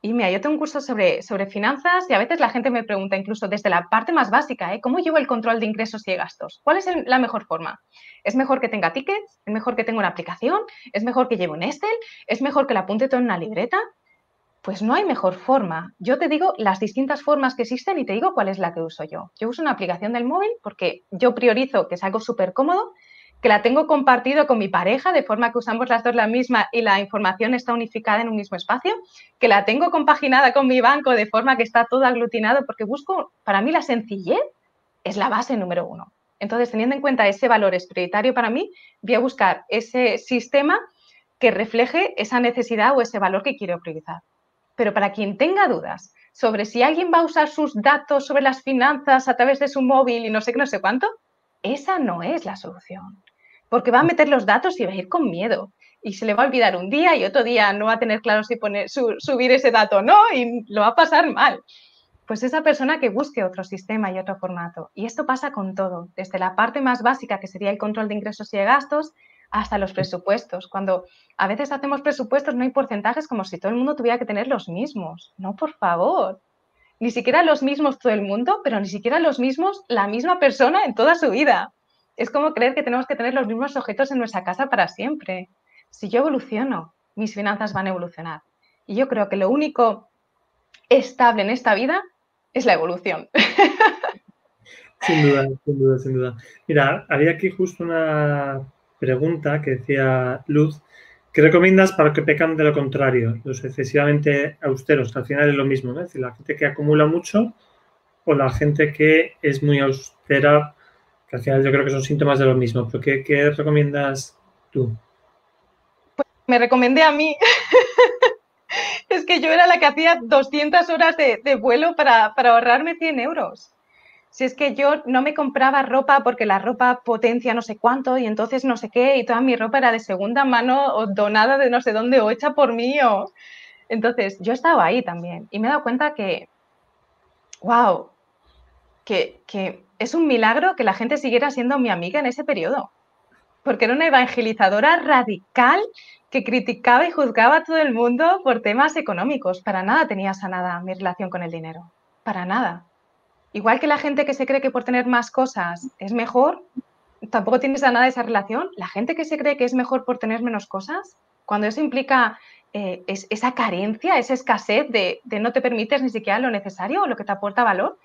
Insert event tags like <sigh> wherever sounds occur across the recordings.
Y mira, yo tengo un curso sobre, sobre finanzas y a veces la gente me pregunta, incluso desde la parte más básica, ¿eh? ¿cómo llevo el control de ingresos y gastos? ¿Cuál es la mejor forma? ¿Es mejor que tenga tickets? ¿Es mejor que tenga una aplicación? ¿Es mejor que lleve un Excel? ¿Es mejor que la apunte todo en una libreta? Pues no hay mejor forma. Yo te digo las distintas formas que existen y te digo cuál es la que uso yo. Yo uso una aplicación del móvil porque yo priorizo que es algo súper cómodo que la tengo compartido con mi pareja, de forma que usamos las dos la misma y la información está unificada en un mismo espacio, que la tengo compaginada con mi banco de forma que está todo aglutinado, porque busco, para mí la sencillez es la base número uno. Entonces, teniendo en cuenta ese valor es prioritario para mí, voy a buscar ese sistema que refleje esa necesidad o ese valor que quiero priorizar. Pero para quien tenga dudas sobre si alguien va a usar sus datos sobre las finanzas a través de su móvil y no sé qué, no sé cuánto, esa no es la solución porque va a meter los datos y va a ir con miedo. Y se le va a olvidar un día y otro día no va a tener claro si poner, subir ese dato o no y lo va a pasar mal. Pues esa persona que busque otro sistema y otro formato. Y esto pasa con todo, desde la parte más básica, que sería el control de ingresos y de gastos, hasta los presupuestos. Cuando a veces hacemos presupuestos no hay porcentajes como si todo el mundo tuviera que tener los mismos. No, por favor. Ni siquiera los mismos todo el mundo, pero ni siquiera los mismos la misma persona en toda su vida es como creer que tenemos que tener los mismos objetos en nuestra casa para siempre. Si yo evoluciono, mis finanzas van a evolucionar. Y yo creo que lo único estable en esta vida es la evolución. <laughs> Sin duda, sin duda, sin duda. Mira, había aquí justo una pregunta que decía Luz. ¿Qué recomiendas para que pecan de lo contrario, los excesivamente austeros? Que al final es lo mismo, ¿no? Es decir, la gente que acumula mucho o la gente que es muy austera que al final yo creo que son síntomas de lo mismo. ¿Pero qué, recomiendas tú? Pues me recomendé a mí. <laughs> es que yo era la que hacía 200 horas de, vuelo para, ahorrarme 100 euros. Si es que yo no me compraba ropa porque la ropa potencia no sé cuánto y entonces no sé qué y toda mi ropa era de segunda mano o donada de no sé dónde o hecha por mí. Entonces yo estaba ahí también y me he dado cuenta que, wow, que, que es un milagro que la gente siguiera siendo mi amiga en ese periodo, porque era una evangelizadora radical que criticaba y juzgaba a todo el mundo por temas económicos. Para nada tenía sanada mi relación con el dinero, para nada. Igual que la gente que se cree que por tener más cosas es mejor, tampoco tiene sanada esa relación. La gente que se cree que es mejor por tener menos cosas, cuando eso implica eh, esa carencia, esa escasez de, de no te permites ni siquiera lo necesario o lo que te aporta valor,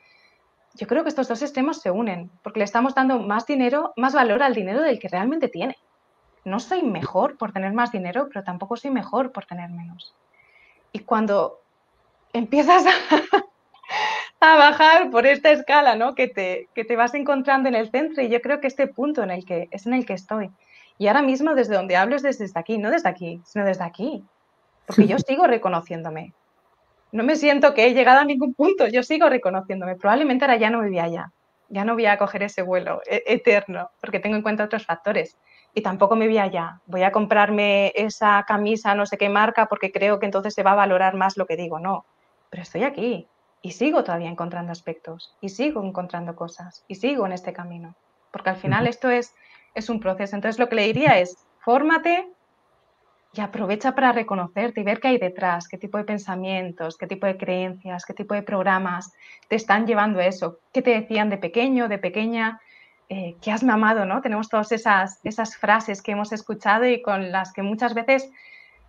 yo creo que estos dos extremos se unen, porque le estamos dando más dinero, más valor al dinero del que realmente tiene. No soy mejor por tener más dinero, pero tampoco soy mejor por tener menos. Y cuando empiezas a, bajar por esta escala, ¿no? Que te, que te vas encontrando en el centro, y yo creo que este punto en el que es en el que estoy. Y ahora mismo desde donde hablo es desde aquí, no desde aquí, sino desde aquí. Porque yo sigo reconociéndome, no me siento que he llegado a ningún punto, yo sigo reconociéndome. Probablemente ahora ya no vivía allá, ya no voy a coger ese vuelo e-, eterno, porque tengo en cuenta otros factores. Y tampoco me voy allá. Voy a comprarme esa camisa, no sé qué marca, porque creo que entonces se va a valorar más lo que digo. No, pero estoy aquí y sigo todavía encontrando aspectos y sigo encontrando cosas y sigo en este camino. Porque al final esto es, es un proceso. Entonces lo que le diría es, fórmate, y aprovecha para reconocerte y ver qué hay detrás, qué tipo de pensamientos, qué tipo de creencias, qué tipo de programas te están llevando a eso, qué te decían de pequeño, de pequeña, eh, qué has mamado, ¿no? Tenemos todas esas, esas frases que hemos escuchado y con las que muchas veces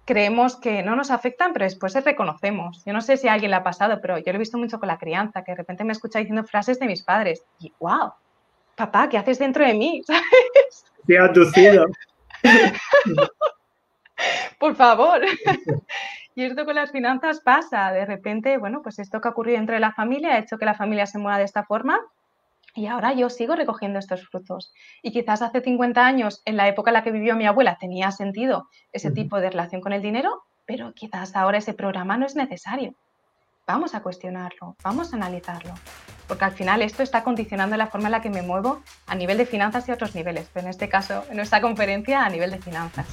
creemos que no nos afectan, pero después reconocemos. Yo no sé si a alguien le ha pasado, pero yo lo he visto mucho con la crianza, que de repente me escucha diciendo frases de mis padres y, wow, papá, ¿qué haces dentro de mí? <laughs> ¿Sabes? Te aducido. <laughs> Por favor. <laughs> y esto con las finanzas pasa. De repente, bueno, pues esto que ha ocurrido entre la familia ha hecho que la familia se mueva de esta forma y ahora yo sigo recogiendo estos frutos. Y quizás hace 50 años, en la época en la que vivió mi abuela, tenía sentido ese tipo de relación con el dinero, pero quizás ahora ese programa no es necesario. Vamos a cuestionarlo, vamos a analizarlo, porque al final esto está condicionando la forma en la que me muevo a nivel de finanzas y otros niveles, pero en este caso, en nuestra conferencia, a nivel de finanzas.